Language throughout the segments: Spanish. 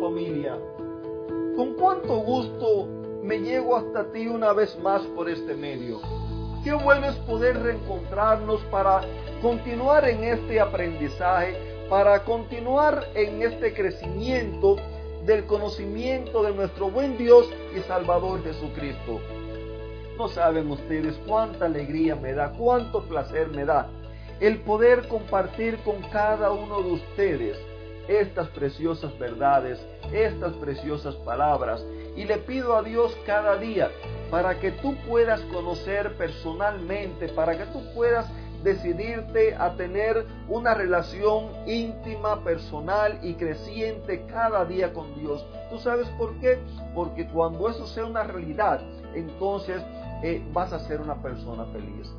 familia. Con cuánto gusto me llego hasta ti una vez más por este medio. Qué bueno es poder reencontrarnos para continuar en este aprendizaje, para continuar en este crecimiento del conocimiento de nuestro buen Dios y Salvador Jesucristo. No saben ustedes cuánta alegría me da, cuánto placer me da el poder compartir con cada uno de ustedes estas preciosas verdades, estas preciosas palabras. Y le pido a Dios cada día para que tú puedas conocer personalmente, para que tú puedas decidirte a tener una relación íntima, personal y creciente cada día con Dios. ¿Tú sabes por qué? Porque cuando eso sea una realidad, entonces eh, vas a ser una persona feliz.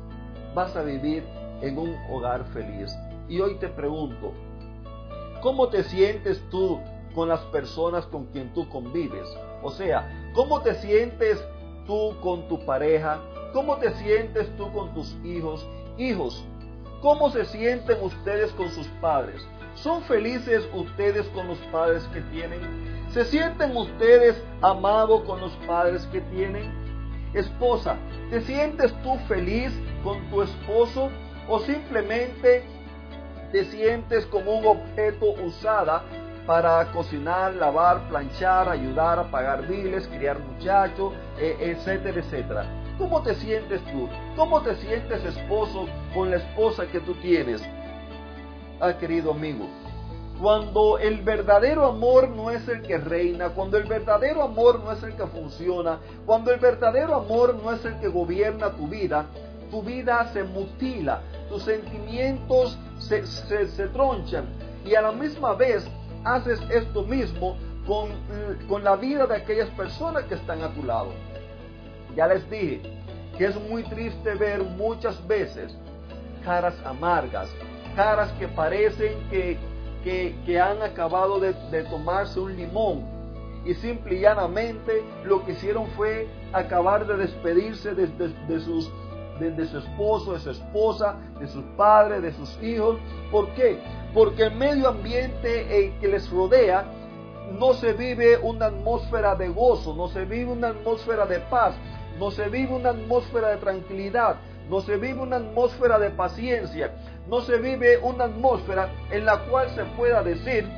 Vas a vivir en un hogar feliz. Y hoy te pregunto, ¿cómo te sientes tú con las personas con quien tú convives? O sea, ¿cómo te sientes tú con tu pareja? ¿Cómo te sientes tú con tus hijos? Hijos, ¿cómo se sienten ustedes con sus padres? ¿Son felices ustedes con los padres que tienen? ¿Se sienten ustedes amados con los padres que tienen? Esposa, ¿te sientes tú feliz con tu esposo? o simplemente te sientes como un objeto usada para cocinar, lavar, planchar, ayudar a pagar biles, criar muchachos, e, etcétera, etcétera. ¿Cómo te sientes tú? ¿Cómo te sientes esposo con la esposa que tú tienes? Ah, querido amigo, cuando el verdadero amor no es el que reina, cuando el verdadero amor no es el que funciona, cuando el verdadero amor no es el que gobierna tu vida, tu vida se mutila, tus sentimientos se, tronchan y a la misma vez haces esto mismo con, con la vida de aquellas personas que están a tu lado. Ya les dije que es muy triste ver muchas veces caras amargas, caras que parecen que, que, han acabado de, tomarse un limón y simple y llanamente lo que hicieron fue acabar de despedirse de, de sus de, su esposo, de su esposa, de sus padres, de sus hijos. ¿Por qué? Porque el medio ambiente que les rodea no se vive una atmósfera de gozo, no se vive una atmósfera de paz, no se vive una atmósfera de tranquilidad, no se vive una atmósfera de paciencia, no se vive una atmósfera en la cual se pueda decir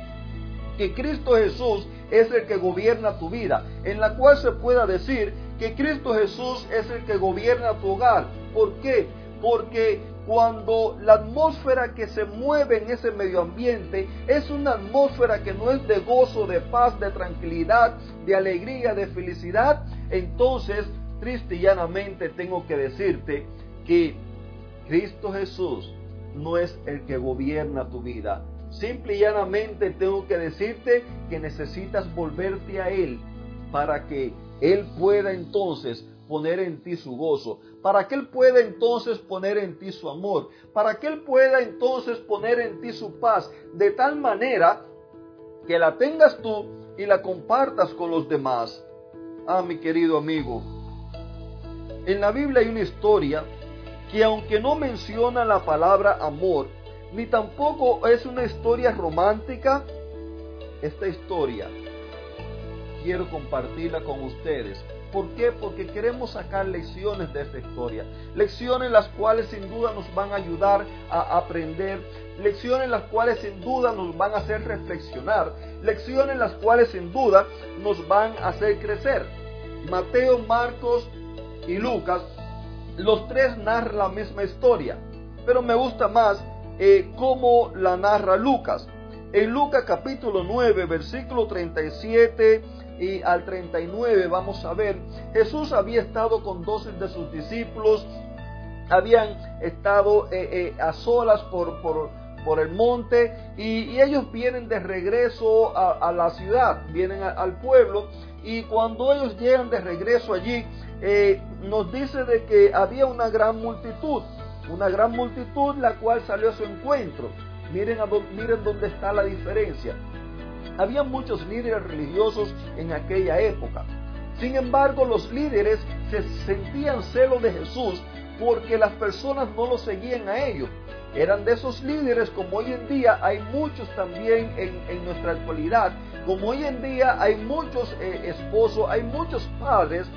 que Cristo Jesús es el que gobierna tu vida, en la cual se pueda decir que Cristo Jesús es el que gobierna tu hogar. ¿Por qué? Porque cuando la atmósfera que se mueve en ese medio ambiente es una atmósfera que no es de gozo, de paz, de tranquilidad, de alegría, de felicidad, entonces triste y llanamente tengo que decirte que Cristo Jesús no es el que gobierna tu vida. Simple y llanamente tengo que decirte que necesitas volverte a Él para que Él pueda entonces poner en ti su gozo, para que Él pueda entonces poner en ti su amor, para que Él pueda entonces poner en ti su paz, de tal manera que la tengas tú y la compartas con los demás. Ah, mi querido amigo, en la Biblia hay una historia que aunque no menciona la palabra amor, ni tampoco es una historia romántica, esta historia quiero compartirla con ustedes ¿Por qué? Porque queremos sacar lecciones de esta historia. Lecciones las cuales sin duda nos van a ayudar a aprender. Lecciones las cuales sin duda nos van a hacer reflexionar. Lecciones las cuales sin duda nos van a hacer crecer. Mateo, Marcos y Lucas, los tres narran la misma historia. Pero me gusta más eh, cómo la narra Lucas. En Lucas capítulo 9, versículo 37 y al 39 vamos a ver, Jesús había estado con dos de sus discípulos, habían estado eh, eh, a solas por, por, el monte y, ellos vienen de regreso a, la ciudad, vienen al pueblo y cuando ellos llegan de regreso allí, eh, nos dice de que había una gran multitud, una gran multitud la cual salió a su encuentro. Miren, a, miren dónde está la diferencia. Había muchos líderes religiosos en aquella época. Sin embargo, los líderes se sentían celo de Jesús porque las personas no lo seguían a ellos. Eran de esos líderes como hoy en día hay muchos también en, nuestra actualidad. Como hoy en día hay muchos eh, esposos, hay muchos padres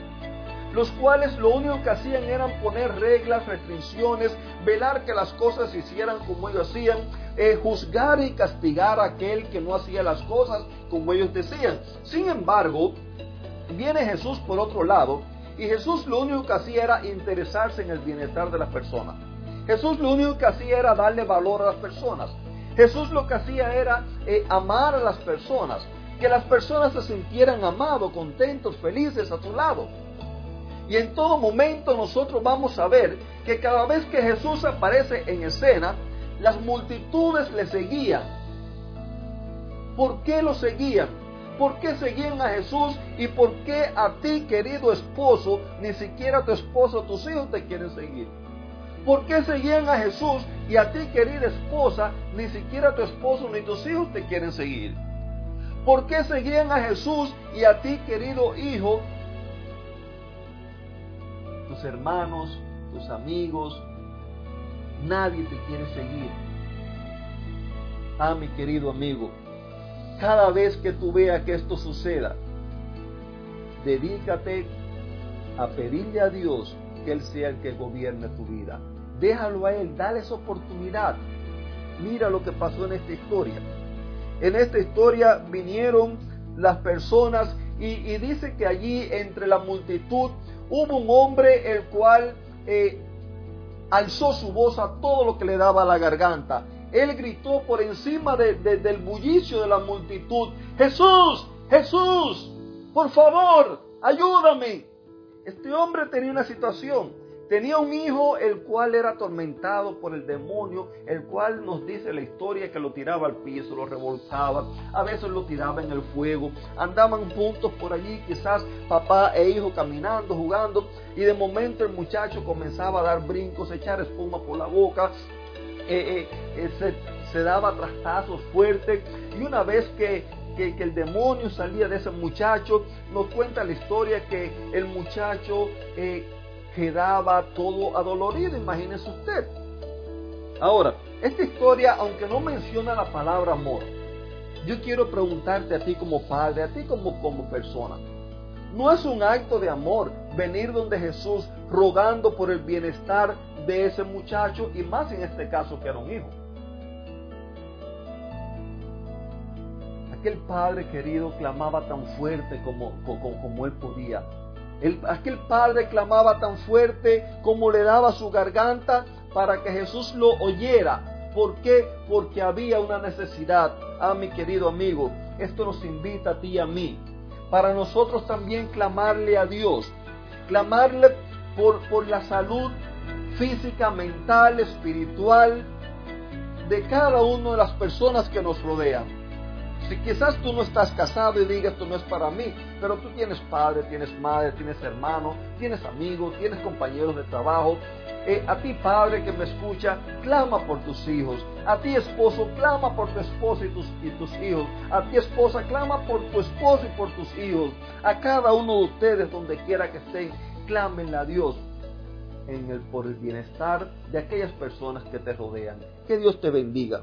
los cuales lo único que hacían eran poner reglas, restricciones, velar que las cosas se hicieran como ellos hacían, eh, juzgar y castigar a aquel que no hacía las cosas como ellos decían. Sin embargo, viene Jesús por otro lado y Jesús lo único que hacía era interesarse en el bienestar de las personas. Jesús lo único que hacía era darle valor a las personas. Jesús lo que hacía era eh, amar a las personas, que las personas se sintieran amados, contentos, felices a su lado. Y en todo momento nosotros vamos a ver que cada vez que Jesús aparece en escena, las multitudes le seguían. ¿Por qué lo seguían? ¿Por qué seguían a Jesús? ¿Y por qué a ti, querido esposo, ni siquiera tu esposo, tus hijos te quieren seguir? ¿Por qué seguían a Jesús y a ti, querida esposa, ni siquiera tu esposo ni tus hijos te quieren seguir? ¿Por qué seguían a Jesús y a ti, querido hijo, tus hermanos, tus amigos, nadie te quiere seguir. Ah, mi querido amigo, cada vez que tú veas que esto suceda, dedícate a pedirle a Dios que Él sea el que gobierne tu vida. Déjalo a Él, dale esa oportunidad. Mira lo que pasó en esta historia. En esta historia vinieron las personas y, y dice que allí entre la multitud hubo un hombre el cual eh, alzó su voz a todo lo que le daba la garganta. Él gritó por encima del bullicio de la multitud, Jesús, Jesús, por favor, ayúdame. Este hombre tenía una situación Tenía un hijo el cual era atormentado por el demonio, el cual nos dice la historia que lo tiraba al piso, lo revolcaba, a veces lo tiraba en el fuego, andaban juntos por allí, quizás papá e hijo caminando, jugando, y de momento el muchacho comenzaba a dar brincos, a echar espuma por la boca, eh, eh, eh, se, daba trastazos fuertes, y una vez que que, el demonio salía de ese muchacho. Nos cuenta la historia que el muchacho quedaba todo adolorido, imagínese usted. Ahora, esta historia, aunque no menciona la palabra amor, yo quiero preguntarte a ti como padre, a ti como, como persona, ¿no es un acto de amor venir donde Jesús rogando por el bienestar de ese muchacho y más en este caso que era un hijo? Aquel padre querido clamaba tan fuerte como, como, como él podía aquel padre clamaba tan fuerte como le daba su garganta para que Jesús lo oyera. ¿Por qué? Porque había una necesidad. Ah, mi querido amigo, esto nos invita a ti y a mí. Para nosotros también clamarle a Dios. Clamarle por, por la salud física, mental, espiritual de cada una de las personas que nos rodean. Si quizás tú no estás casado y digas esto no es para mí, pero tú tienes padre, tienes madre, tienes hermano, tienes amigos, tienes compañeros de trabajo. Eh, a ti padre que me escucha, clama por tus hijos. A ti esposo, clama por tu esposa y tus, hijos. A ti esposa, clama por tu esposo y por tus hijos. A cada uno de ustedes, donde quiera que estén, clámenle a Dios en el, por el bienestar de aquellas personas que te rodean. Que Dios te bendiga.